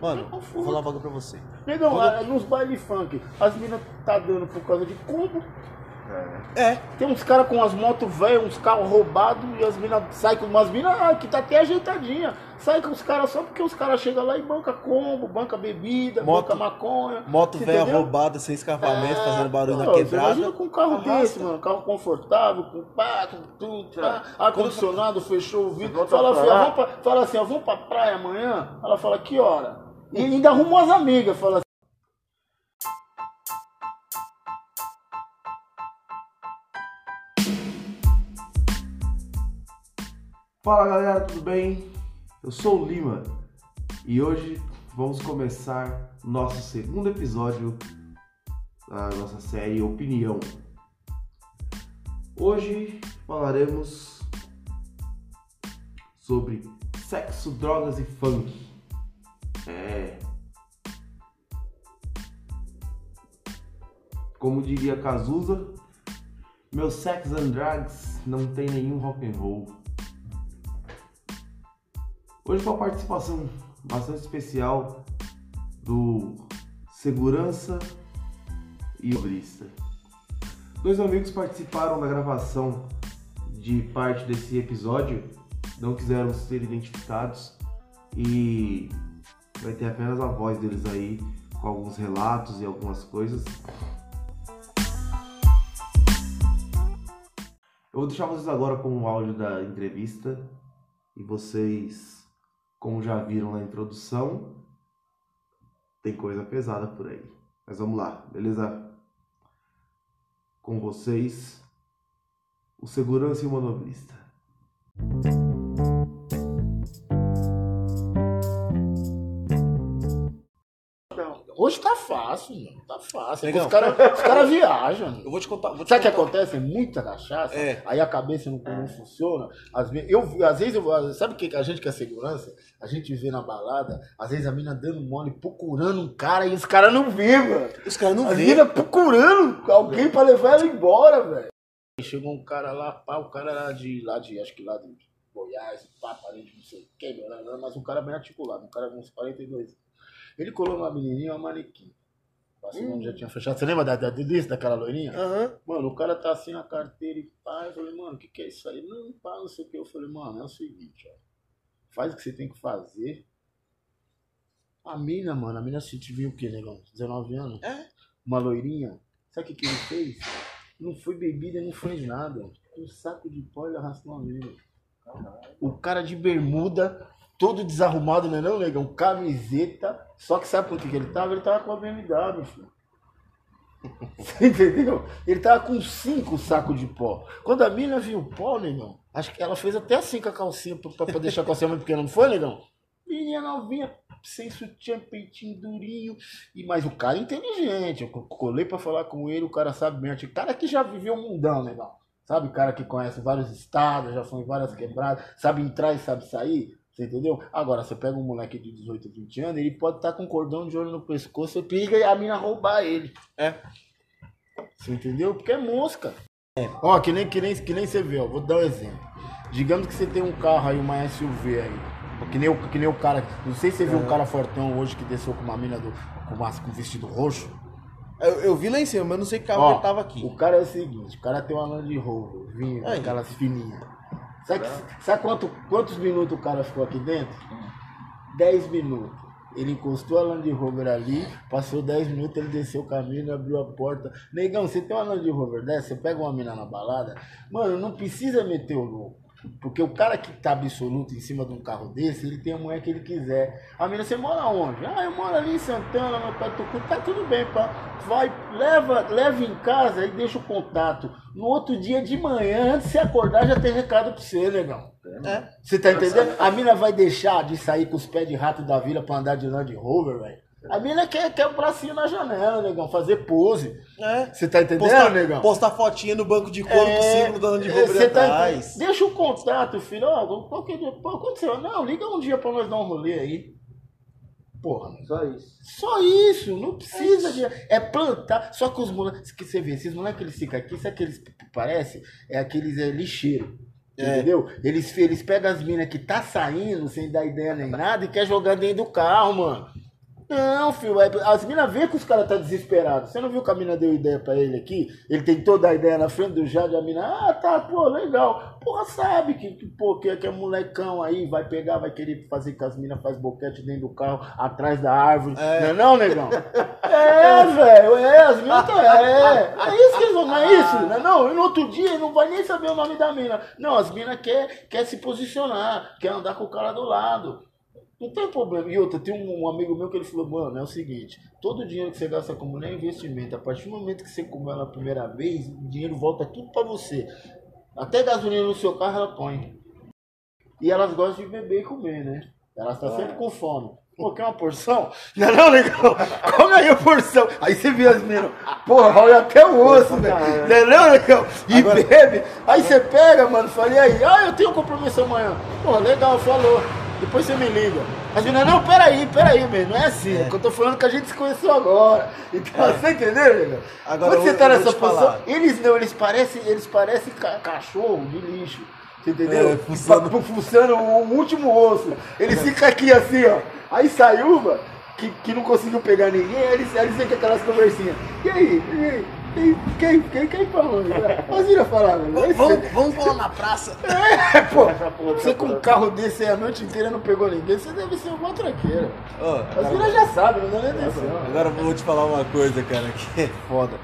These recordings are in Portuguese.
Mano, vou falar uma bagulho pra você. Negão, Quando- nos baile funk, as minas tá dando por causa de combo. É. Tem uns caras com as motos velhas, uns carros roubados, e as minas saem com umas minas ah, que tá até ajeitadinha. Sai com os caras só porque os caras chegam lá e banca combo, banca bebida, Moto- banca maconha. Moto velha roubada, sem escapamento, É, fazendo barulho pô, na você quebrada. Imagina com um carro Arrasta. desse, mano. Carro confortável, com pá, com tudo, pá, ar-condicionado, fechou o vidro. Fala, assim, ó, pra, fala assim, ó, vamos pra praia amanhã? Ela fala, que hora? E ainda arrumou as amigas, fala assim. Fala galera, tudo bem? Eu sou o Lima e hoje vamos começar nosso segundo episódio da nossa série Opinião. Hoje falaremos sobre sexo, drogas e funk. É. Como diria Cazuza, meu sex and drugs não tem nenhum rock and roll. Hoje com a participação bastante especial do segurança e obrista. Dois amigos participaram da gravação de parte desse episódio, não quiseram ser identificados e vai ter apenas a voz deles aí com alguns relatos e algumas coisas. Eu vou deixar vocês agora com o áudio da entrevista e vocês, como já viram na introdução, tem coisa pesada por aí. Mas vamos lá, beleza? Com vocês, o segurança e o manobrista. Fácil, mano. Tá fácil. Os caras cara viajam. Eu vou te contar. Vou te Sabe o que acontece? Muita cachaça, É. aí a cabeça não, não funciona. Às vezes, eu, às vezes, eu, sabe o que a gente que é segurança? A gente vê na balada, às vezes a mina dando mole, procurando um cara e os caras não vê, mano. Os caras não vê. minas procurando alguém pra levar ela embora, velho. Chegou um cara lá, pá, o cara era de lá de, acho que lá de Goiás, pá, parente, não sei o que, mas um cara bem articulado, um cara com uns 42. Ele colou numa menininha, uma manequim. Passou onde já tinha fechado. Você lembra da, da, disso, daquela loirinha? Aham. Mano, o cara tá assim na carteira e pá. Eu falei, mano, o que, que é isso aí? Não, pá, não sei o que. Eu falei, mano, é o seguinte, ó. Faz o que você tem que fazer. A mina, mano, a mina se te viu o quê, negão? 19 anos? É. Uma loirinha. Sabe o que, que ele fez? Não foi bebida, não foi nada. Um saco de pó ele arrastou uma mina. O cara de bermuda, todo desarrumado, né não, negão? Camiseta. Só que sabe por que, ele tava? Ele tava com a BMW, filho. Você entendeu? Ele tava com cinco sacos de pó. Quando a mina viu o pó, negão, acho que ela fez até assim com a calcinha pra, pra, deixar a calcinha muito pequena, não foi, negão? Menina novinha, sem sutiã, peitinho durinho. E, mas o cara é inteligente. Eu co- colei pra falar com ele, o cara sabe bem. O cara que já viveu um mundão, negão. Sabe, o cara que conhece vários estados, já foi em várias quebradas, sabe entrar e sabe sair. Você entendeu? Agora, você pega um moleque de 18, 20 anos, ele pode estar com um cordão de ouro no pescoço, você periga e a mina roubar ele. É. Você entendeu? Porque é mosca. Ó, que nem, que, nem, que nem você vê, ó. Vou dar um exemplo. Digamos que você tem um carro aí, uma SUV aí. Que nem, o, que nem o cara. Não sei se você viu um cara fortão hoje que desceu com uma mina do, com, uma, com vestido roxo. Eu, eu vi lá em cima, mas não sei que carro Ó, ele tava aqui. O cara é o seguinte, o cara tem uma Land Rover, vinho, Aí. aquelas fininhas. Sabe, sabe quanto, quantos minutos o cara ficou aqui dentro? 10 minutos. Ele encostou a Land Rover ali, passou 10 minutos, ele desceu o caminho, abriu a porta. Negão, você tem uma Land Rover dessa, você pega uma mina na balada, mano, não precisa meter o louco. Porque o cara que tá absoluto em cima de um carro desse, ele tem a mulher que ele quiser. A mina, você mora onde? Ah, eu moro ali em Santana, meu pai tocou. Tá tudo bem, pá. Vai, leva, leva em casa e deixa o contato. No outro dia de manhã, antes de você acordar, já tem recado pra você, negão. É. Você tá entendendo? A mina vai deixar de sair com os pés de rato da vila pra andar de Land Rover, velho. A mina quer, quer o bracinho na janela, negão, fazer pose. É. Você tá entendendo, Postar, negão? postar fotinha no banco de couro com o símbolo da Land Rover cê tá atrás. entendendo? Deixa o contato, filho. Ó, qualquer dia. Pô, aconteceu. Não, liga um dia pra nós dar um rolê aí. Porra? Só isso. Só isso, não precisa de. É plantar. Só que os moleques que você vê, esses moleques que eles ficam aqui, sabe aqueles que parece? É aqueles é, lixeiro. É. Entendeu? Eles, eles pegam as minas que tá saindo sem dar ideia nem nada e quer jogar dentro do carro, mano. Não, filho, é- as minas vê que os caras tá desesperados. Você não viu que a mina deu ideia pra ele aqui? Ele tentou dar ideia na frente do Jade, a mina, ah, tá, pô, legal. Porra, sabe que, que, pô, que, que é molecão aí, vai pegar, vai querer fazer que as minas faz boquete dentro do carro, atrás da árvore. Não é não, negão? É, velho, é, as minas tá, é. É isso que eles vão, não é isso? Não, é não, e no outro dia ele não vai nem saber o nome da mina. Não, as minas quer, quer se posicionar, quer andar com o cara do lado. Não tem problema. E outra, tem um, um amigo meu que ele falou, mano, é o seguinte, todo o dinheiro que você gasta com mulher é investimento. A partir do momento que você comeu ela a primeira vez, o dinheiro volta tudo pra você. Até gasolina no seu carro ela põe. E elas gostam de beber e comer, né? Elas estão sempre com fome. Pô, quer uma porção? Não, não, legal. Come aí a porção. Aí você vê as meninas, porra, olha até o osso, velho. Entendeu, legal? E Agora- bebe. Aí você pega, mano, fala, e aí? Ah, eu tenho um compromisso amanhã. Pô, legal, falou. Depois você me liga. As meninas, não, peraí, peraí, velho. Não é assim. É. que eu tô falando que a gente se conheceu agora. Então, você entendeu, legal? Agora Quando você tá nessa posição, falar. eles não, eles parecem, eles parecem ca- cachorro de lixo. Você entendeu? É, fuçando. Pa- fuçando o último osso. Eles ficam aqui assim, ó. Aí sai uma que, que não conseguiu pegar ninguém, aí eles, aí eles ficam aquelas conversinhas. E aí? E aí? Quem, quem, quem falou? As viram falar, velho. Vamos, vamos falar na praça. É, pô, você com um carro desse aí a noite inteira não pegou ninguém, você deve ser uma tranqueira. Ó, As viras já sabem, não dá nem atenção. agora eu vou te falar uma coisa, cara, que é foda.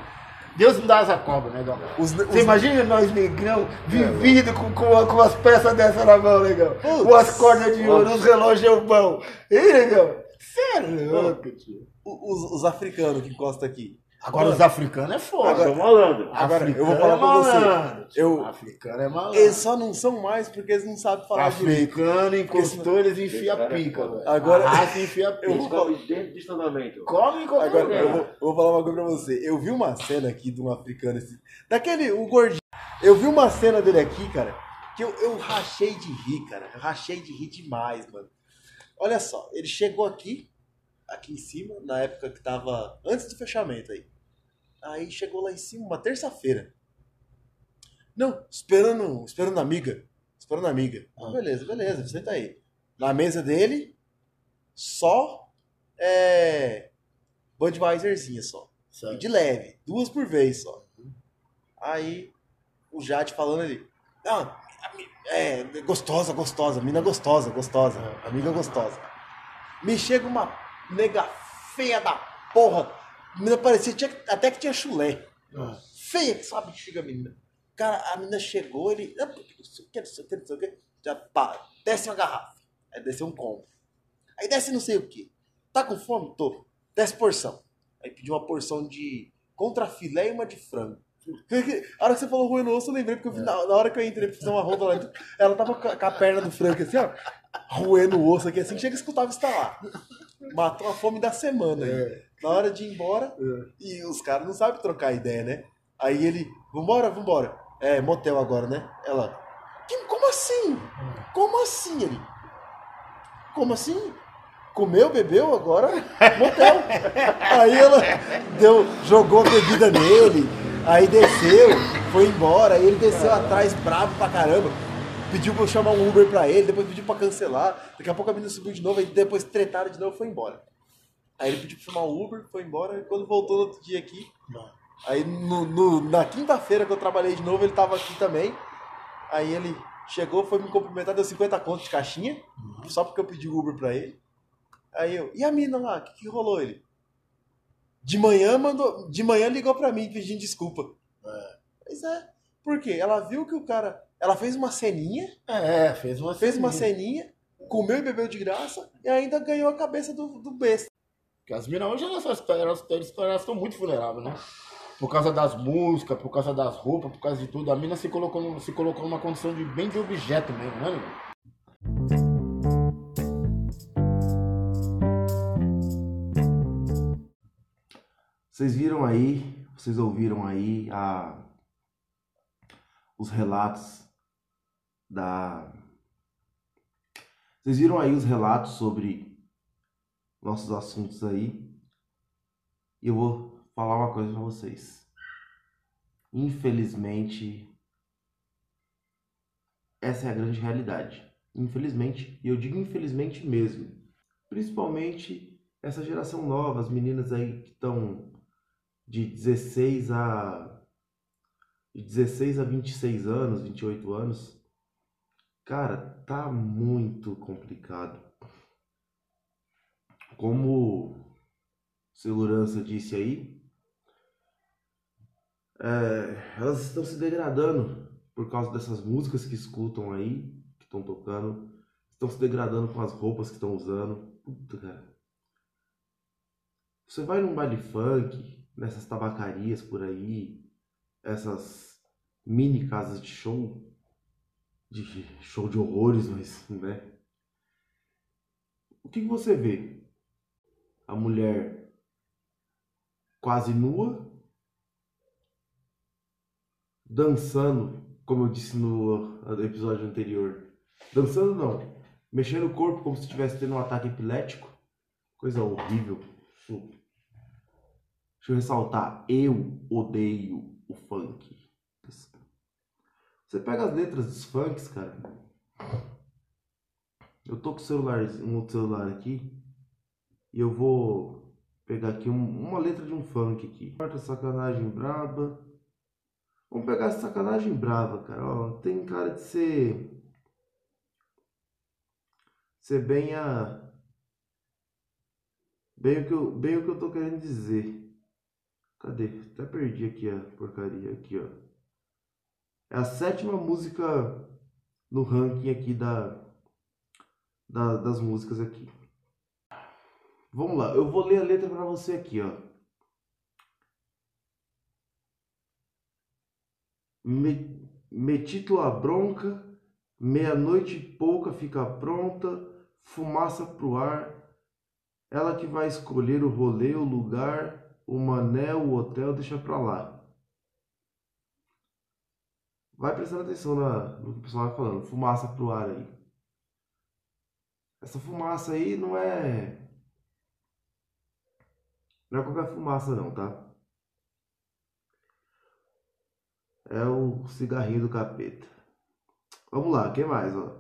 Deus não dá asa cobra, negão. Os, Você os- imagina nós negrão vivido com, com, com as peças dessas na mão, negão. Putz. Com as cordas de ouro, os relógios bom. Ei, negão. Sério, é louco, tio. os, os africanos que encostam aqui. Agora os africanos é foda. Agora- malandro. Agora, eu vou Africano falar é pra você. Eu- Africano é malandro. Eles só não são mais porque eles não sabem falar direito. Africano encostou, eles enfiam a Cara, é pica, foda. velho. Agora- e enfia a pica. Eu falar- Come dentro de estacionamento. Come em qualquer Agora, lugar. eu vou, eu vou falar uma coisa pra você. Eu vi uma cena aqui de um africano, esse, daquele, o gordinho. Eu vi uma cena dele aqui, cara, que eu, eu rachei de rir, cara. Eu rachei de rir demais, mano. Olha só, ele chegou aqui, aqui em cima, na época que tava antes do fechamento aí. Aí chegou lá em cima, uma terça-feira. Não, esperando, esperando a amiga. Esperando a amiga. Ah, beleza, beleza, senta aí. Na mesa dele, só é, Budweiserzinha só. Certo. de leve, duas por vez só. Aí o Jade falando ali, ah, é, gostosa, gostosa, mina gostosa, gostosa, amiga gostosa. Me chega uma nega feia da porra, mina parecia tinha- até que tinha chulé. Ah. Feia que só a bexiga, menina. Cara, a menina chegou, ele, ah, não sei o que, não sei o que, não sei o que, já pá, desce uma garrafa, aí desce um combo. Aí desce não sei o que. Tá com fome? Tô. Desce porção. Aí pediu uma porção de contrafilé e uma de frango. A hora que você falou ruim no osso, eu lembrei, porque eu vi na, na hora que eu entrei pra fazer uma ronda lá ela tava com a, com a perna do frango assim, ó, roendo o osso aqui assim, chega e escutava estalar. Matou a fome da semana. aí. Na hora de ir embora, e os caras não sabem trocar ideia, né? Aí ele, vambora, vambora. É, motel agora, né? Ela, "Que- como assim? Como assim? Ele, como assim? Comeu, bebeu, agora motel. Aí ela deu, jogou a bebida nele, aí desceu, foi embora, aí ele desceu atrás bravo pra caramba. Pediu pra eu chamar um Uber pra ele, depois pediu pra cancelar. Daqui a pouco a menina subiu de novo, aí depois tretaram de novo e foi embora. Aí ele pediu pra chamar um Uber, foi embora, e quando voltou no outro dia aqui, aí no, no- na quinta-feira que eu trabalhei de novo, ele tava aqui também. Aí ele chegou, foi me cumprimentar, deu 50 contos de caixinha, só porque eu pedi o Uber pra ele. Aí eu, e a mina lá, o que, que rolou ele? De manhã mandou, de manhã ligou pra mim pedindo desculpa. Pois é. Por quê? Ela viu que o cara, ela fez uma ceninha, É, fez uma fez uma ceninha. ceninha, comeu e bebeu de graça e ainda ganhou a cabeça do, do besta. Porque as minas hoje elas, elas, elas, elas estão muito vulneráveis, né? Por causa das músicas, por causa das roupas, por causa de tudo. A mina se colocou, se colocou numa condição de bem de objeto mesmo, né, meu? Vocês viram aí, vocês ouviram aí a, os relatos da. Vocês viram aí os relatos sobre nossos assuntos aí. E eu vou falar uma coisa pra vocês. Infelizmente, essa é a grande realidade. Infelizmente, e eu digo infelizmente mesmo. Principalmente essa geração nova, as meninas aí que estão de 16 a de 16 a 26 anos, 28 anos, cara, tá muito complicado. Como segurança disse aí, é, elas estão se degradando por causa dessas músicas que escutam aí, que estão tocando, estão se degradando com as roupas que estão usando. Puta, cara. Você vai num baile funk, nessas tabacarias por aí, essas mini casas de show, de show de horrores, mas, né? O que, você vê? A mulher quase nua, dançando, como eu disse no episódio anterior. Dançando não, mexendo o corpo como se estivesse tendo um ataque epilético. Coisa horrível. Deixa eu ressaltar, eu odeio o funk. Você pega as letras dos funks, cara. Eu tô com o celular, um outro celular aqui. E eu vou pegar aqui um, uma letra de um funk aqui. Quarta sacanagem braba. Vamos pegar essa sacanagem brava, cara. Ó, tem cara de ser. Ser bem a. Bem o, que eu, bem o que eu tô querendo dizer. Cadê? Até perdi aqui a porcaria. Aqui, ó. É a sétima música no ranking aqui da, da das músicas aqui. Vamos lá, eu vou ler a letra para você aqui, ó. Me, tua bronca, meia-noite pouca fica pronta, fumaça pro ar, ela que vai escolher o rolê, o lugar, o mané, o hotel, deixa pra lá. Vai prestando atenção na, no que o pessoal vai falando. Fumaça pro ar aí. Essa fumaça aí não é. Não é qualquer fumaça não, tá? É o cigarrinho do capeta. Vamos lá, quem mais, ó?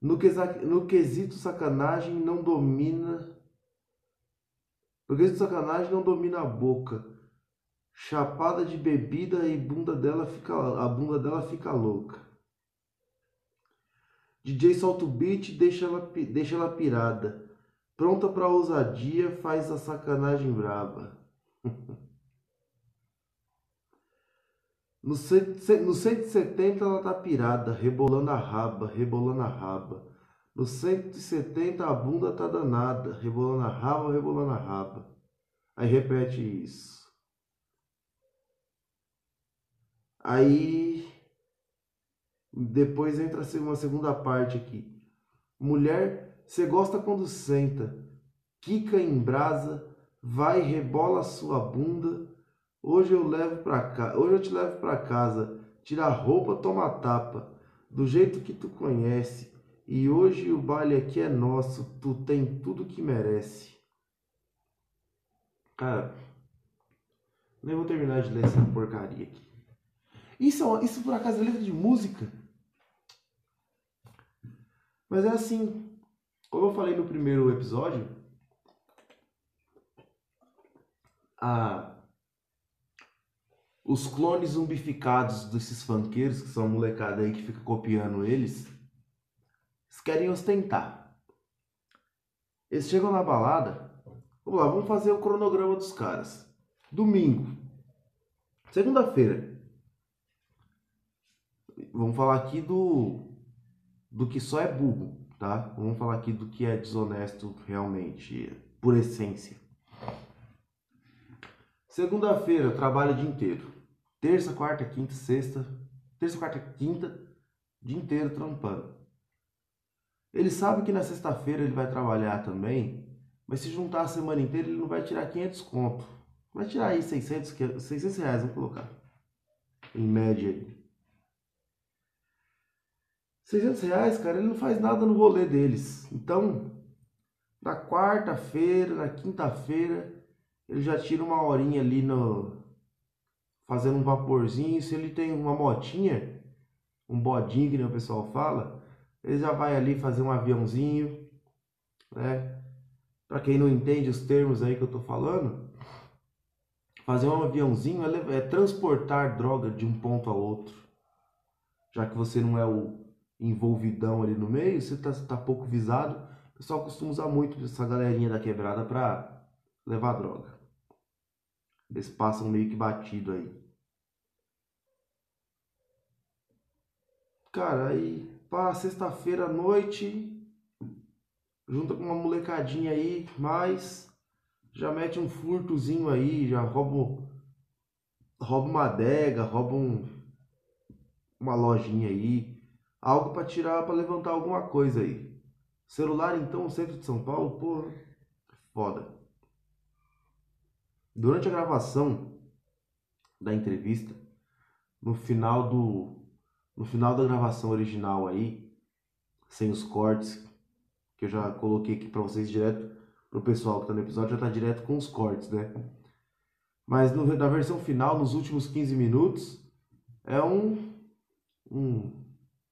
No, no quesito sacanagem não domina porque esse sacanagem não domina a boca. Chapada de bebida e bunda dela fica, a bunda dela fica louca. DJ solta o beat, deixa ela, deixa ela pirada. Pronta pra ousadia, faz a sacanagem braba. no, no 170 ela tá pirada, rebolando a raba, rebolando a raba. No 170 a bunda tá danada, rebolando a raba, rebolando a raba. Aí repete isso. Aí depois entra uma segunda parte aqui. Mulher, você gosta quando senta, quica em brasa, vai rebola sua bunda. Hoje eu levo para cá, hoje eu te levo para casa, tira a roupa, toma a tapa, do jeito que tu conhece e hoje o baile aqui é nosso, tu tem tudo que merece. Cara, nem vou terminar de ler essa porcaria aqui. Isso, é isso por acaso é letra de música? Mas é assim, como eu falei no primeiro episódio, a, os clones zumbificados desses funkeiros, que são molecada aí que fica copiando eles, eles querem ostentar. Eles chegam na balada. Vamos lá, vamos fazer o cronograma dos caras. Domingo. Segunda-feira. Vamos falar aqui do do que só é burro, tá? Vamos falar aqui do que é desonesto realmente, por essência. Segunda-feira, trabalho o dia inteiro. Terça, quarta, quinta, sexta. Terça, quarta, quinta, dia inteiro trampando. Ele sabe que na sexta-feira ele vai trabalhar também, mas se juntar a semana inteira ele não vai tirar 500 conto. Vai tirar aí 600, 600 reais, vamos colocar. Em média. 600 reais, cara, ele não faz nada no rolê deles. Então, na quarta-feira, na quinta-feira, ele já tira uma horinha ali no... Fazendo um vaporzinho. Se ele tem uma motinha, um bodinho, que o pessoal fala ele já vai ali fazer um aviãozinho, né? para quem não entende os termos aí que eu tô falando, fazer um aviãozinho é, é transportar droga de um ponto a outro. Já que você não é o envolvidão ali no meio, você tá, tá pouco visado, o pessoal costuma usar muito essa galerinha da quebrada pra levar droga. Eles passam meio que batido aí. Cara, aí para sexta-feira à noite, junta com uma molecadinha aí, mas já mete um furtozinho aí, já rouba, rouba uma adega, rouba um, uma lojinha aí, algo para tirar, para levantar alguma coisa aí. Celular então, centro de São Paulo, pô, foda. Durante a gravação da entrevista, no final do no final da gravação original aí, sem os cortes, que eu já coloquei aqui para vocês direto pro pessoal que tá no episódio, já tá direto com os cortes, né? Mas no, na versão final, nos últimos 15 minutos, é um um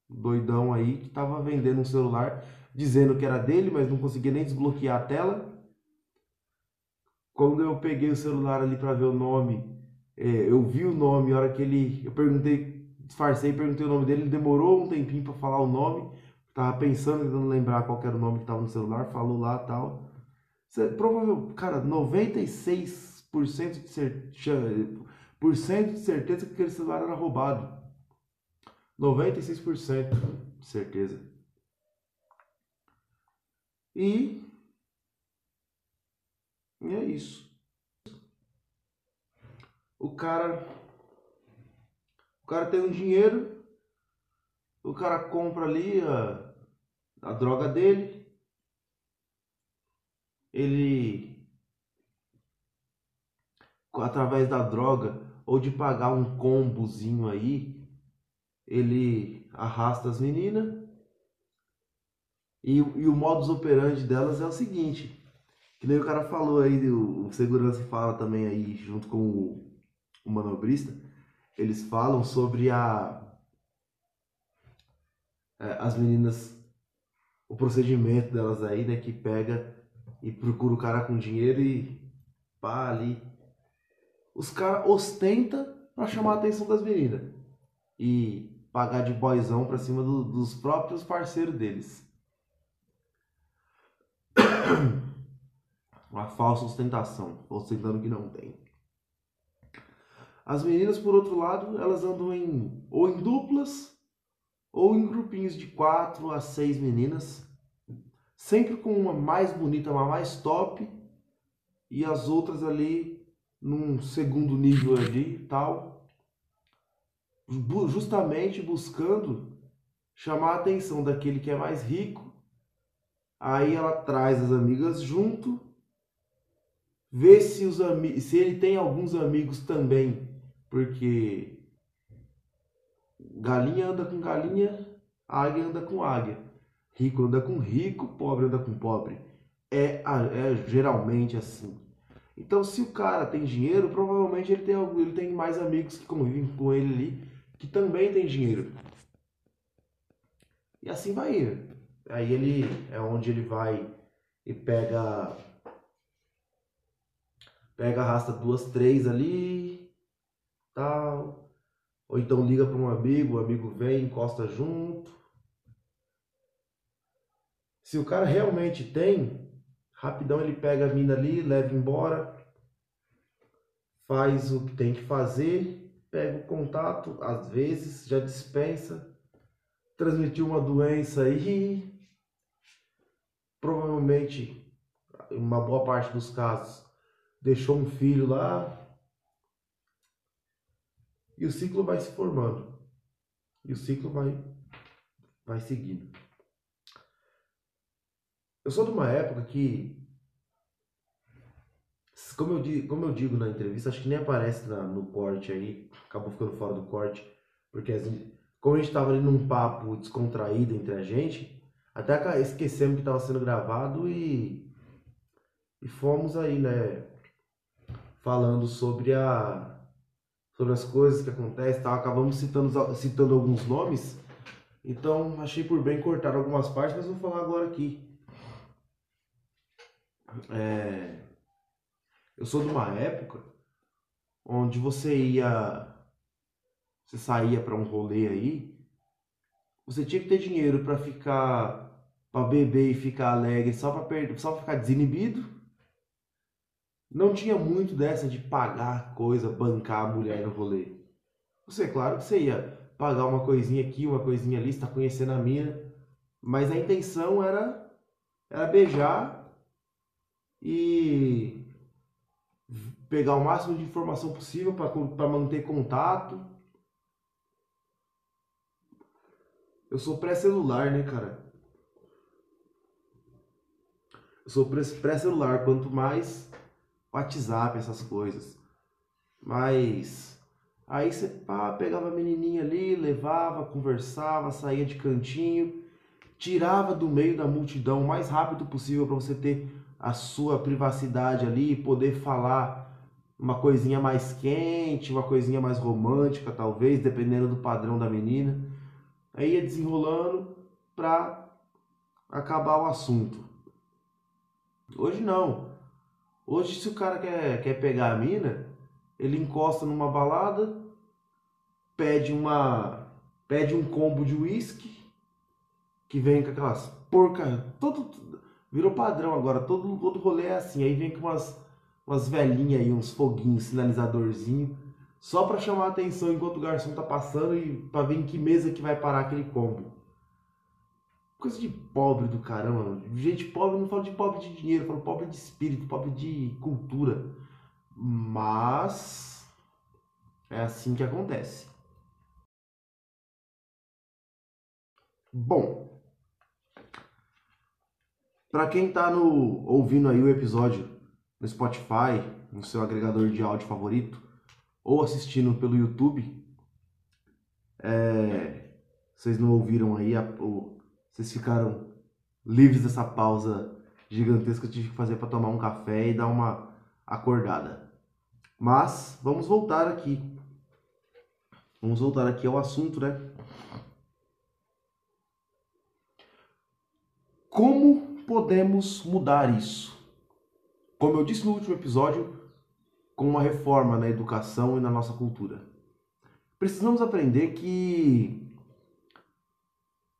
doidão aí que tava vendendo um celular, dizendo que era dele, mas não conseguia nem desbloquear a tela. Quando eu peguei o celular ali para ver o nome, é, eu vi o nome, a hora que ele. Eu perguntei, disfarcei, perguntei o nome dele, ele demorou um tempinho para falar o nome. Tava pensando, tentando lembrar qual era o nome que tava no celular, falou lá tal. Cê, provável, cara, 96% de, cer de certeza que aquele celular era roubado. 96% de certeza. E e é isso. O cara. O cara tem um dinheiro. O cara compra ali a, a droga dele. Ele. Através da droga ou de pagar um combozinho aí, ele arrasta as meninas. E, e o modus operandi delas é o seguinte: que nem o cara falou aí, o, o segurança fala também aí, junto com o, o manobrista, eles falam sobre a é, as meninas, o procedimento delas aí, né, que pega e procura o cara com dinheiro e pá ali. Os caras ostenta pra chamar a atenção das meninas e pagar de boyzão pra cima do- dos próprios parceiros deles. Uma falsa ostentação, ostentando que não tem. As meninas, por outro lado, elas andam em ou em duplas ou em grupinhos de quatro a seis meninas, sempre com uma mais bonita, uma mais top, e as outras ali num segundo nível ali tal, justamente buscando chamar a atenção daquele que é mais rico. Aí ela traz as amigas junto ver se, os se ele tem alguns amigos também, porque galinha anda com galinha, águia anda com águia, rico anda com rico, pobre anda com pobre. É, é geralmente assim. Então, se o cara tem dinheiro, provavelmente ele tem, ele tem mais amigos que convivem com ele ali, que também tem dinheiro. E assim vai indo. Aí ele é onde ele vai e pega pega, arrasta duas, três ali, tal. Ou então liga para um amigo, o amigo vem, encosta junto. Se o cara realmente tem, rapidão ele pega a mina ali, leva embora, faz o que tem que fazer, pega o contato, às vezes já dispensa, transmitiu uma doença aí, provavelmente, em uma boa parte dos casos, deixou um filho lá. E o ciclo vai se formando. E o ciclo vai vai seguindo. Eu sou de uma época que como eu digo, como eu digo na entrevista, acho que nem aparece na- no corte aí, acabou ficando fora do corte, porque assim, como a gente estava ali num papo descontraído entre a gente, até esquecemos que estava sendo gravado e e fomos aí, né, falando sobre a sobre as coisas que acontecem, tal. acabamos citando citando alguns nomes. Então, achei por bem cortar algumas partes, mas vou falar agora aqui. é, eu sou de uma época onde você ia, você saía para um rolê aí, você tinha que ter dinheiro para ficar, para beber e ficar alegre, só para perder, só para ficar desinibido. Não tinha muito dessa de pagar coisa, bancar a mulher no rolê. Você, claro que você ia pagar uma coisinha aqui, uma coisinha ali, está conhecendo a mina, mas a intenção era era beijar e pegar o máximo de informação possível para manter contato. Eu sou pré-celular, né, cara? Eu sou pré-celular, quanto mais WhatsApp, essas coisas. Mas aí você pá, pegava a menininha ali, levava, conversava, saía de cantinho, tirava do meio da multidão o mais rápido possível para você ter a sua privacidade ali e poder falar uma coisinha mais quente, uma coisinha mais romântica, talvez, dependendo do padrão da menina. Aí ia desenrolando para acabar o assunto. Hoje não. Hoje, se o cara quer, quer pegar a mina, ele encosta numa balada, pede uma pede um combo de uísque que vem com aquelas porca, todo virou padrão agora, todo todo rolê é assim. Aí vem com umas umas velhinhas aí, uns foguinhos, sinalizadorzinho, só para chamar a atenção enquanto o garçom tá passando e para ver em que mesa que vai parar aquele combo. Coisa de pobre do caramba. Gente pobre, não falo de pobre de dinheiro, falo pobre de espírito, pobre de cultura. Mas é assim que acontece. Bom, para quem tá no ouvindo aí o episódio no Spotify, no seu agregador de áudio favorito, ou assistindo pelo YouTube, é, vocês não ouviram aí, a, o, vocês ficaram livres dessa pausa gigantesca que eu tive que fazer para tomar um café e dar uma acordada. Mas vamos voltar aqui. Vamos voltar aqui ao assunto, né? Como podemos mudar isso? como eu disse no último episódio, com uma reforma na educação e na nossa cultura. Precisamos aprender que,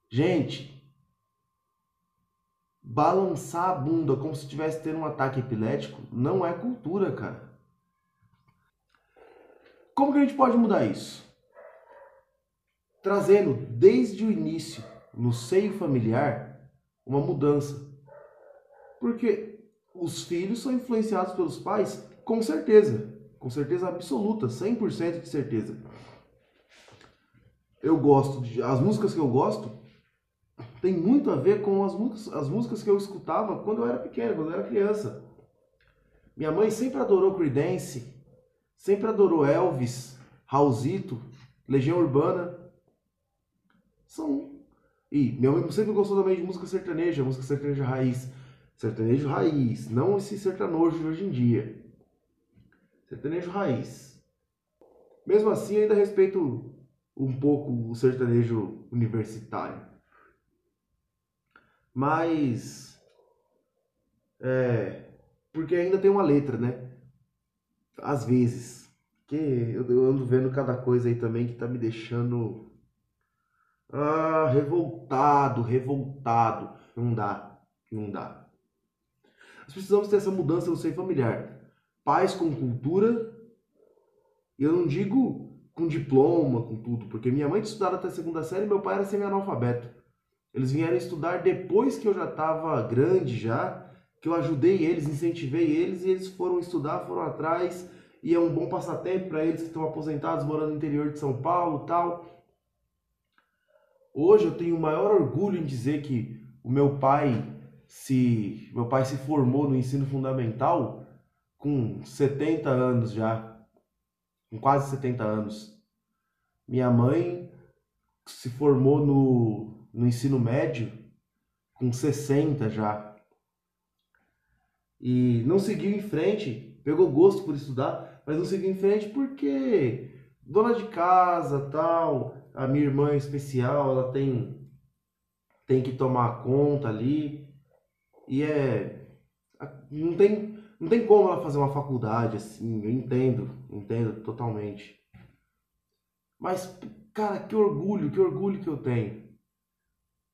gente, balançar a bunda como se estivesse tendo um ataque epilético não é cultura, cara. Como que a gente pode mudar isso? Trazendo desde o início, no seio familiar, uma mudança. Porque os filhos são influenciados pelos pais? Com certeza. Com certeza absoluta, 100% de certeza. Eu gosto de. As músicas que eu gosto tem muito a ver com as músicas, as músicas que eu escutava quando eu era pequeno, quando eu era criança. Minha mãe sempre adorou Creedence, sempre adorou Elvis, Raulzito, Legião Urbana. São. E minha mãe sempre gostou também de música sertaneja, música sertaneja raiz. Sertanejo raiz, não esse sertanojo de hoje em dia. Sertanejo raiz. Mesmo assim, ainda respeito um pouco o sertanejo universitário. Mas. É. Porque ainda tem uma letra, né? Às vezes. Que eu ando vendo cada coisa aí também que tá me deixando. Ah, revoltado, revoltado. Não dá, não dá. Nós precisamos ter essa mudança no seio familiar. Pais com cultura, eu não digo com diploma, com tudo, porque minha mãe estudava até a segunda série e meu pai era semi-analfabeto. Eles vieram estudar depois que eu já estava grande já, que eu ajudei eles, incentivei eles e eles foram estudar, foram atrás e é um bom passatempo para eles que estão aposentados morando no interior de São Paulo, tal. Hoje eu tenho o maior orgulho em dizer que o meu pai se meu pai se formou no ensino fundamental com 70 anos já, com quase 70 anos. Minha mãe se formou no, no ensino médio com 60 já. E não seguiu em frente, pegou gosto por estudar, mas não seguiu em frente porque dona de casa, tal, a minha irmã é especial, ela tem tem que tomar conta ali. E é, Não tem, não tem como ela fazer uma faculdade assim, eu entendo, entendo totalmente. Mas, cara, que orgulho, que orgulho que eu tenho.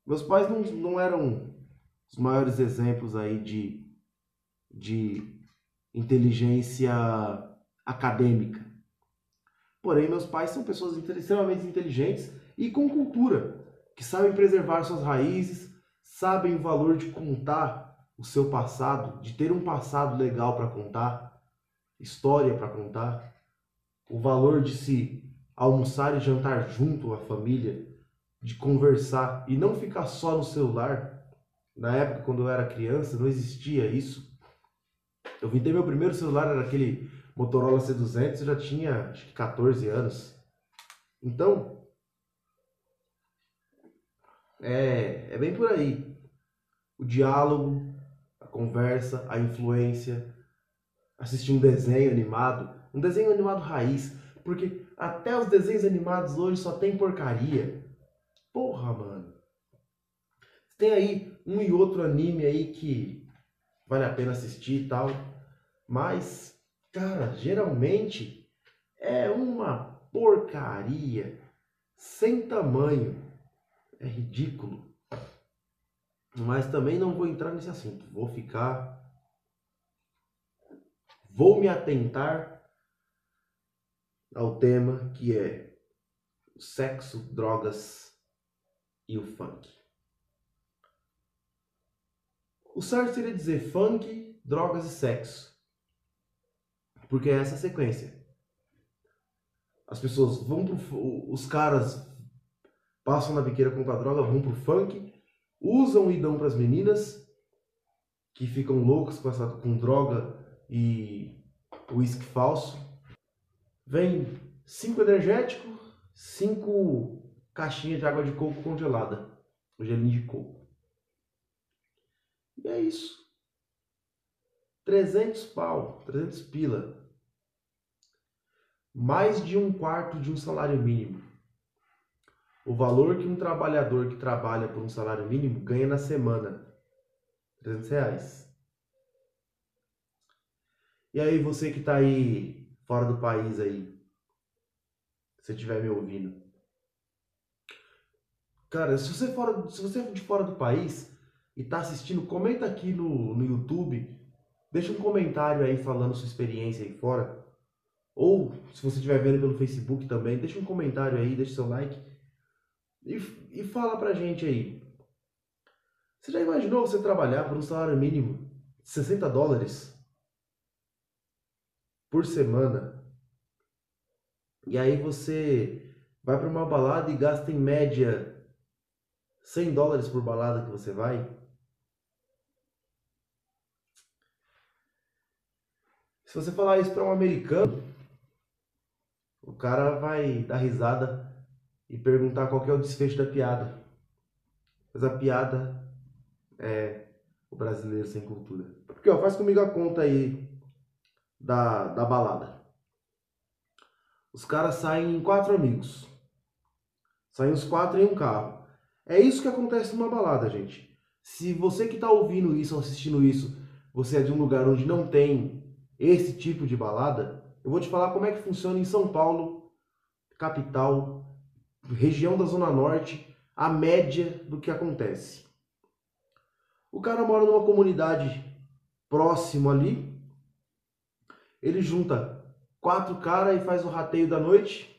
Meus pais não, não eram os maiores exemplos aí de, de inteligência acadêmica. Porém, meus pais são pessoas extremamente inteligentes e com cultura, que sabem preservar suas raízes, sabem o valor de contar o seu passado, de ter um passado legal para contar, história para contar, o valor de se almoçar e jantar junto à família, de conversar e não ficar só no celular. Na época, quando eu era criança, não existia isso. Eu ter meu primeiro celular, era aquele Motorola C200, eu já tinha acho que 14 anos. Então, é, é bem por aí. O diálogo, a conversa, a influência, assistir um desenho animado, um desenho animado raiz, porque até os desenhos animados hoje só tem porcaria. Porra, mano. Tem aí um e outro anime aí que vale a pena assistir e tal, mas, cara, geralmente é uma porcaria sem tamanho. É ridículo. Mas também não vou entrar nesse assunto. Vou ficar. Vou me atentar ao tema que é sexo, drogas e o funk. O certo seria dizer funk, drogas e sexo. Porque é essa sequência. As pessoas vão pro. Os caras passam na biqueira com a droga, vão pro funk, usam e dão pras meninas que ficam loucas com, essa, com droga e uísque falso. Vem cinco energético, cinco caixinhas de água de coco congelada, o gelinho de coco. E é isso. 300 pau, 300 pila. Mais de um quarto de um salário mínimo. O valor que um trabalhador que trabalha por um salário mínimo ganha na semana. 300 reais. E aí você que está aí fora do país aí, se estiver me ouvindo. Cara, se você, for, se você é de fora do país e está assistindo, comenta aqui no, no YouTube Deixa um comentário aí falando sua experiência aí fora. Ou, se você estiver vendo pelo Facebook também, deixa um comentário aí, deixa seu like. E, e fala pra gente aí. Você já imaginou você trabalhar por um salário mínimo de 60 dólares por semana? E aí você vai para uma balada e gasta em média 100 dólares por balada que você vai? Se você falar isso para um americano, o cara vai dar risada e perguntar qual é o desfecho da piada. Mas a piada é o brasileiro sem cultura. Porque, ó, faz comigo a conta aí da, da balada. Os caras saem em quatro amigos. Saem os quatro em um carro. É isso que acontece numa balada, gente. Se você que está ouvindo isso assistindo isso, você é de um lugar onde não tem esse tipo de balada, eu vou te falar como é que funciona em São Paulo, capital, região da Zona Norte, a média do que acontece. O cara mora numa comunidade próximo ali, ele junta quatro caras e faz o rateio da noite.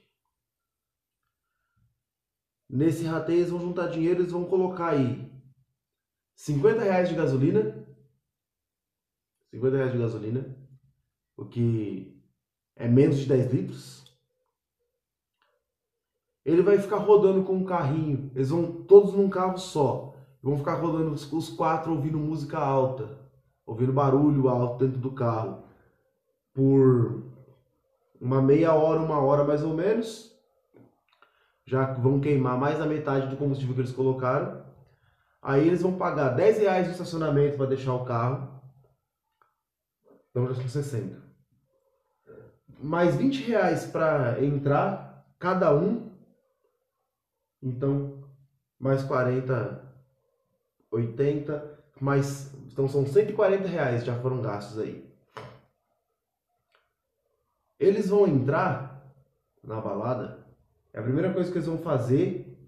Nesse rateio eles vão juntar dinheiro, eles vão colocar aí 50 reais de gasolina. 50 reais de gasolina o que é menos de 10 litros. Ele vai ficar rodando com um carrinho, eles vão todos num carro só. Vão ficar rodando os quatro ouvindo música alta, ouvindo barulho alto dentro do carro por uma meia hora, uma hora mais ou menos. Já vão queimar mais da metade do combustível que eles colocaram. Aí eles vão pagar 10 reais de estacionamento para deixar o carro. Então já são 60 mais 20 reais para entrar, cada um. Então, mais 40, 80. Mas, então são 140 reais já foram gastos aí. Eles vão entrar na balada. A primeira coisa que eles vão fazer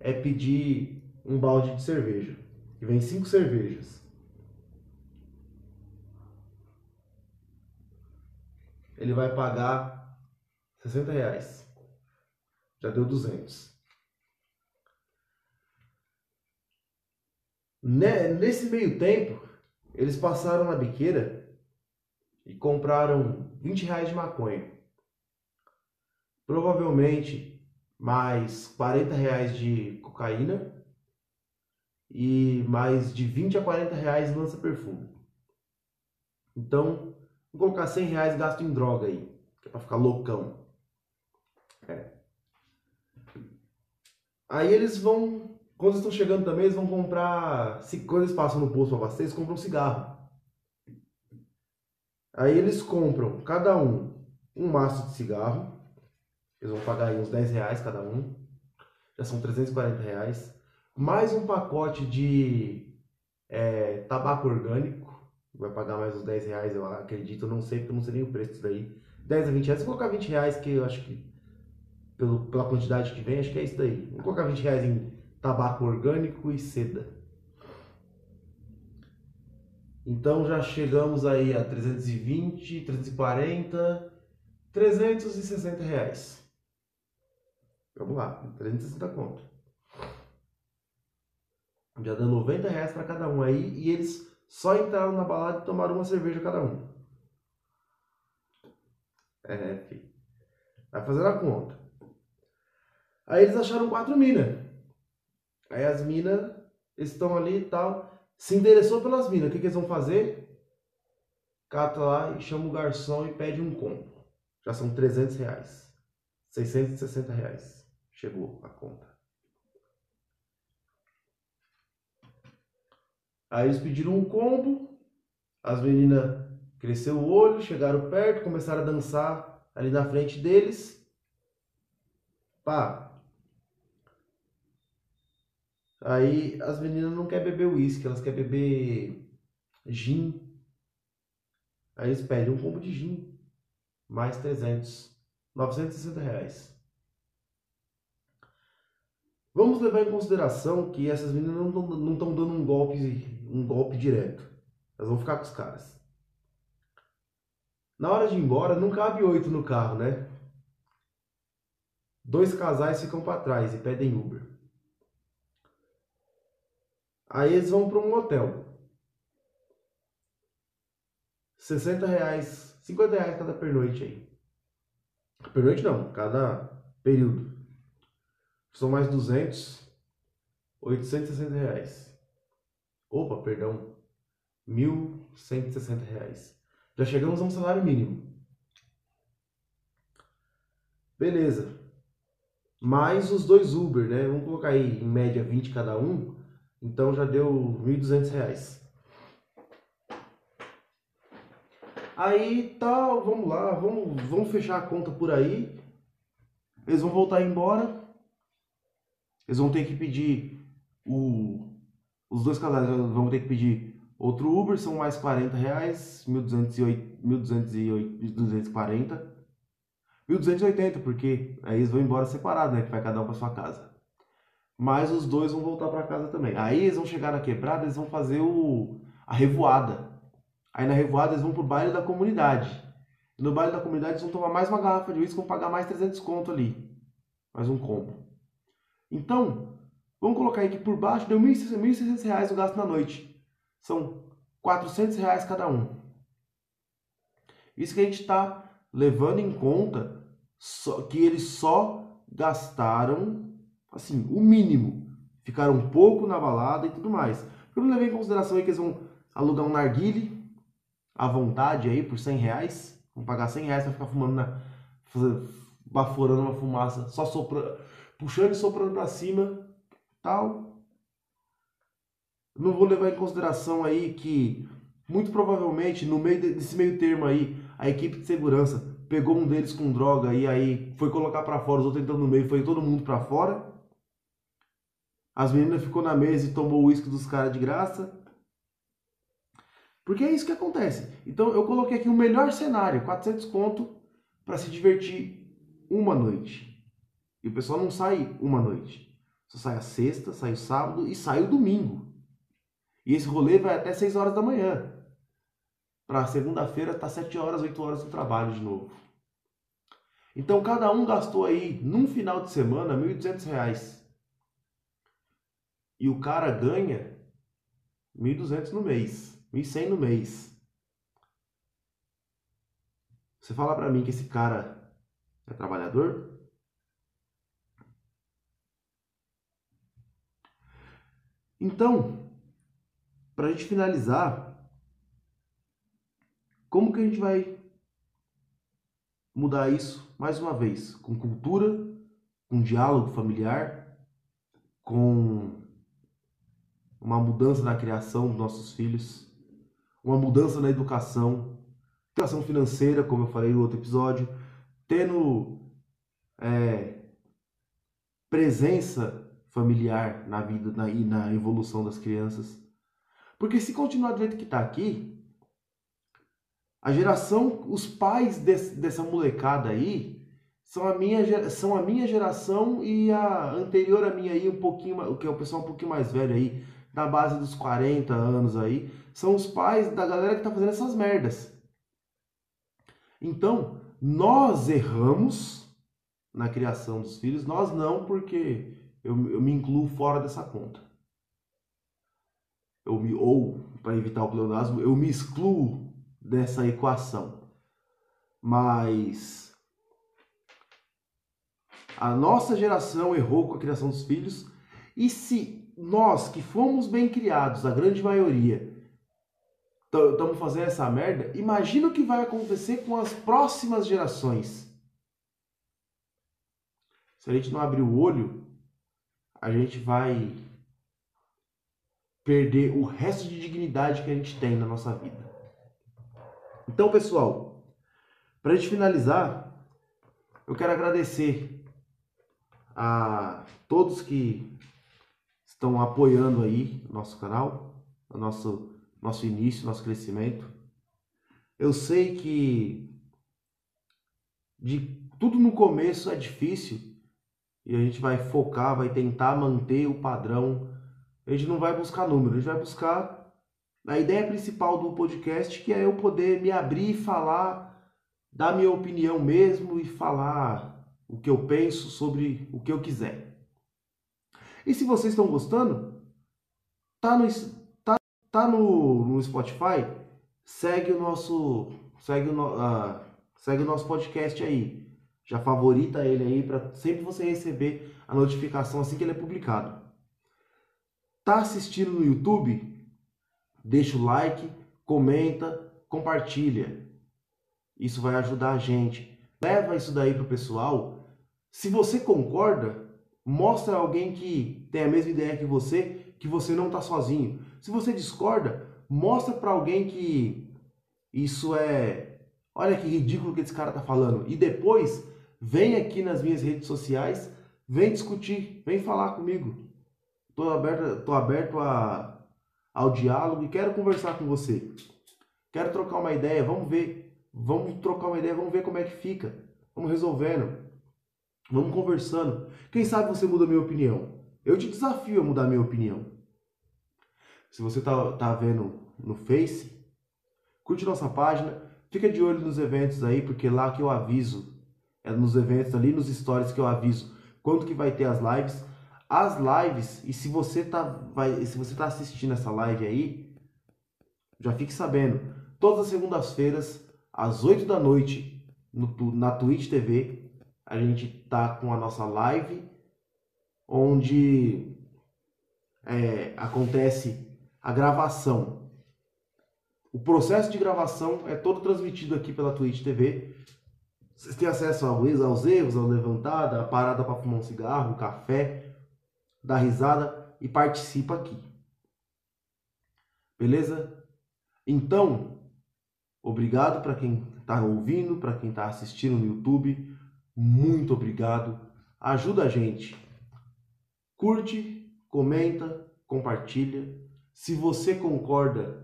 é pedir um balde de cerveja. Que vem cinco cervejas. Ele vai pagar 60 reais. Já deu 200. Nesse meio tempo, eles passaram na biqueira e compraram 20 reais de maconha. Provavelmente mais 40 reais de cocaína e mais de 20 a 40 reais de lança-perfume. Então, vou colocar 100 reais gasto em droga aí, que é pra ficar loucão. É. Aí eles vão, quando estão chegando também, eles vão comprar, se, quando eles passam no posto pra abastecer, eles compram cigarro. Aí eles compram, cada um, um maço de cigarro. Eles vão pagar aí uns 10 reais cada um. Já são 340 reais. Mais um pacote de é, tabaco orgânico. Vai pagar mais uns 10 reais, eu acredito. Eu não sei, porque eu não sei nem o preço disso daí. 10 a 20 reais. Se colocar 20 reais, que eu acho que, pelo, pela quantidade que vem, acho que é isso daí. Vou colocar 20 reais em tabaco orgânico e seda. Então já chegamos aí a 320, 340, 360 reais. Vamos lá, 360 conto. Já deu 90 reais para cada um aí e eles só entraram na balada e tomaram uma cerveja cada um. É, filho. Vai fazer a conta. Aí eles acharam quatro minas. Aí as minas estão ali e tal. Se interessou pelas minas. O que, que eles vão fazer? Cata lá e chama o garçom e pede um combo. Já são 300 reais. 660 reais. Chegou a conta. Aí eles pediram um combo. As meninas cresceu o olho, chegaram perto, começaram a dançar ali na frente deles. Pá. Aí as meninas não querem beber uísque, elas querem beber gin. Aí eles pedem um combo de gin. Mais 300. 960 reais. Vamos levar em consideração que essas meninas não estão dando um golpe, um golpe direto. Elas vão ficar com os caras. Na hora de ir embora, não cabe oito no carro, né? Dois casais ficam para trás e pedem Uber. Aí eles vão para um hotel. 60 reais, 50 reais cada pernoite aí. Pernoite não, cada período. São mais 200, 860 reais. Opa, perdão, 1.160 reais. Já chegamos a um salário mínimo. Beleza. Mais os dois Uber, né? Vamos colocar aí em média 20 cada um. Então já deu 1.200 reais. Aí tal, vamos lá, vamos, vamos fechar a conta por aí. Eles vão voltar embora. Eles vão ter que pedir o. Os dois casais vão ter que pedir outro Uber, são mais 40 reais, 1.240. 1.280, porque aí eles vão embora separados, né? Que vai cada um para sua casa. Mas os dois vão voltar para casa também. Aí eles vão chegar na quebrada, eles vão fazer o, a revoada. Aí na revoada eles vão pro baile da comunidade. No baile da comunidade eles vão tomar mais uma garrafa de uísque, vão pagar mais 300 conto ali. Mais um combo. Então, vamos colocar aí que por baixo deu 1.600 reais o gasto na noite. São 400 reais cada um. Isso que a gente está levando em conta que eles só gastaram assim, o mínimo. Ficaram um pouco na balada e tudo mais. Eu não levei em consideração aí que eles vão alugar um narguile à vontade aí por 100 reais. Vão pagar 100 reais pra ficar fumando na. baforando uma fumaça, só soprando, puxando e soprando pra cima, tal. Não vou levar em consideração aí que muito provavelmente no meio desse meio termo aí a equipe de segurança pegou um deles com droga e aí foi colocar para fora, os outros entrando no meio, foi todo mundo para fora. As meninas ficou na mesa e tomou o uísque dos caras de graça. Porque é isso que acontece. Então eu coloquei aqui o melhor cenário, 400 conto para se divertir uma noite. E o pessoal não sai uma noite. Só sai a sexta, sai o sábado e sai o domingo. E esse rolê vai até 6 horas da manhã. Para segunda-feira tá 7 horas, 8 horas do trabalho de novo. Então cada um gastou aí, num final de semana, 1.200 reais. E o cara ganha 1.200 no mês, 1.100 no mês. Você fala para mim que esse cara é trabalhador? Então, para a gente finalizar, como que a gente vai mudar isso mais uma vez? Com cultura, com diálogo familiar, com uma mudança na criação dos nossos filhos, uma mudança na educação, educação financeira, como eu falei no outro episódio, tendo é, presença familiar na vida na, e na evolução das crianças. Porque se continuar do jeito que está aqui, a geração, os pais desse, dessa molecada aí são a minha são a minha geração e a anterior a minha aí um pouquinho, que é o pessoal um pouquinho mais velho aí, da base dos 40 anos aí, são os pais da galera que tá fazendo essas merdas. Então, nós erramos na criação dos filhos, nós não, porque eu, eu me incluo fora dessa conta. Eu me, ou, para evitar o pleonasmo, eu me excluo dessa equação. Mas a nossa geração errou com a criação dos filhos, e se nós que fomos bem criados, a grande maioria, estamos fazendo essa merda, imagina o que vai acontecer com as próximas gerações. Se a gente não abrir o olho, a gente vai perder o resto de dignidade que a gente tem na nossa vida. Então, pessoal, para a gente finalizar, eu quero agradecer a todos que estão apoiando aí o nosso canal, o nosso, nosso início, nosso crescimento. Eu sei que de tudo no começo é difícil, e a gente vai focar, vai tentar manter o padrão. A gente não vai buscar número, a gente vai buscar a ideia principal do podcast, que é eu poder me abrir e falar, dar minha opinião mesmo e falar o que eu penso sobre o que eu quiser. E se vocês estão gostando, tá no, tá, tá no, no Spotify, segue o nosso segue o, uh, segue o nosso podcast aí. Já favorita ele aí para sempre você receber a notificação assim que ele é publicado. Tá assistindo no YouTube? Deixa o like, comenta, compartilha. Isso vai ajudar a gente. Leva isso daí pro pessoal. Se você concorda, mostra alguém que tem a mesma ideia que você, que você não está sozinho. Se você discorda, mostra para alguém que isso é, olha que ridículo que esse cara tá falando. E depois Vem aqui nas minhas redes sociais, vem discutir, vem falar comigo. Estou aberto, tô aberto a, ao diálogo e quero conversar com você. Quero trocar uma ideia, vamos ver. Vamos trocar uma ideia, vamos ver como é que fica. Vamos resolvendo. Vamos conversando. Quem sabe você muda a minha opinião. Eu te desafio a mudar a minha opinião. Se você tá, tá vendo no Face, curte nossa página, fica de olho nos eventos aí, porque lá que eu aviso é nos eventos ali, nos stories que eu aviso quando que vai ter as lives. As lives, e se você tá, vai, se você tá assistindo essa live aí, já fique sabendo, todas as segundas-feiras, às 8 da noite, no, na Twitch TV, a gente tá com a nossa live, onde é, acontece a gravação. O processo de gravação é todo transmitido aqui pela Twitch TV. Vocês têm acesso aos erros, à levantada, à parada para fumar um cigarro, café, dar risada e participa aqui. Beleza? Então, obrigado para quem está ouvindo, para quem está assistindo no YouTube. Muito obrigado. Ajuda a gente. Curte, comenta, compartilha. Se você concorda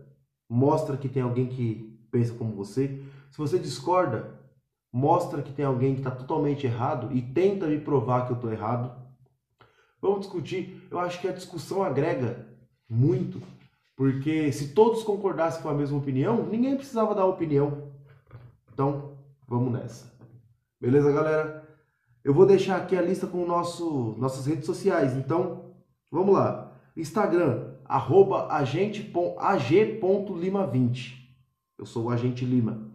mostra que tem alguém que pensa como você. Se você discorda, mostra que tem alguém que está totalmente errado e tenta me provar que eu estou errado. Vamos discutir. Eu acho que a discussão agrega muito, porque se todos concordassem com a mesma opinião, ninguém precisava dar opinião. Então, vamos nessa. Beleza, galera? Eu vou deixar aqui a lista com nosso, nossas redes sociais. Então, vamos lá. Instagram, arroba agente.ag.lima20. Eu sou o Agente Lima.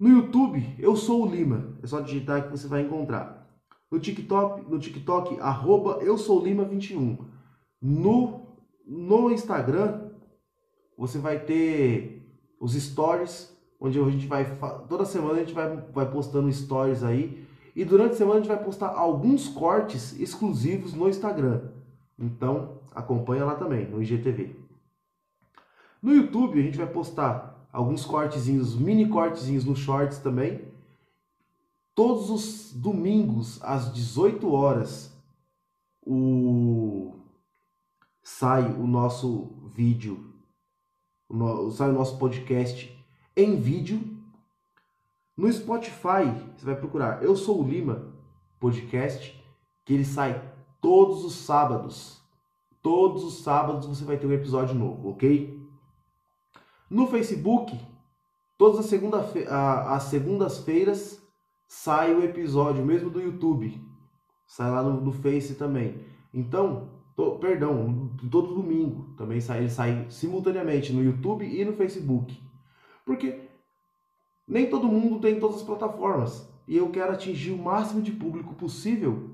No YouTube, eu sou o Lima. É só digitar que você vai encontrar. No TikTok, no TikTok, arroba eu sou Lima21. No, no Instagram, você vai ter os stories, onde a gente vai. Toda semana a gente vai, vai postando stories aí. E durante a semana a gente vai postar alguns cortes exclusivos no Instagram. Então, acompanha lá também, no IGTV. No YouTube a gente vai postar alguns cortezinhos, mini cortezinhos no Shorts também. Todos os domingos às 18 horas o sai o nosso vídeo, o no... sai o nosso podcast em vídeo. No Spotify, você vai procurar Eu Sou o Lima podcast, que ele sai todos os sábados. Todos os sábados você vai ter um episódio novo, ok? No Facebook, todas as, segunda as segundas-feiras sai o episódio, mesmo do YouTube. Sai lá no, no Face também. Então, perdão, todo domingo também sai, ele sai simultaneamente no YouTube e no Facebook. Porque nem todo mundo tem todas as plataformas. E eu quero atingir o máximo de público possível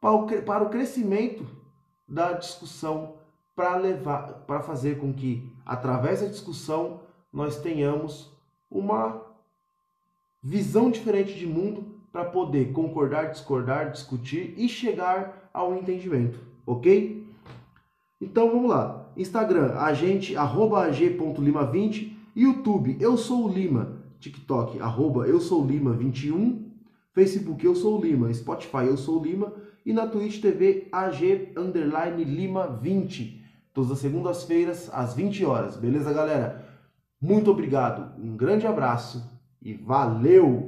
para o, crescimento da discussão para levar, para fazer com que através da discussão nós tenhamos uma visão diferente de mundo para poder concordar, discordar, discutir e chegar ao entendimento, ok? Então vamos lá. Instagram, agente, arroba ag.lima20. YouTube, eu sou o Lima. TikTok, arroba eu sou Lima 21. Facebook, eu sou o Lima. Spotify, eu sou o Lima e na Twitch TV AG underline Lima 20. Todas as segundas-feiras às 20 horas. Beleza, galera? Muito obrigado. Um grande abraço e valeu!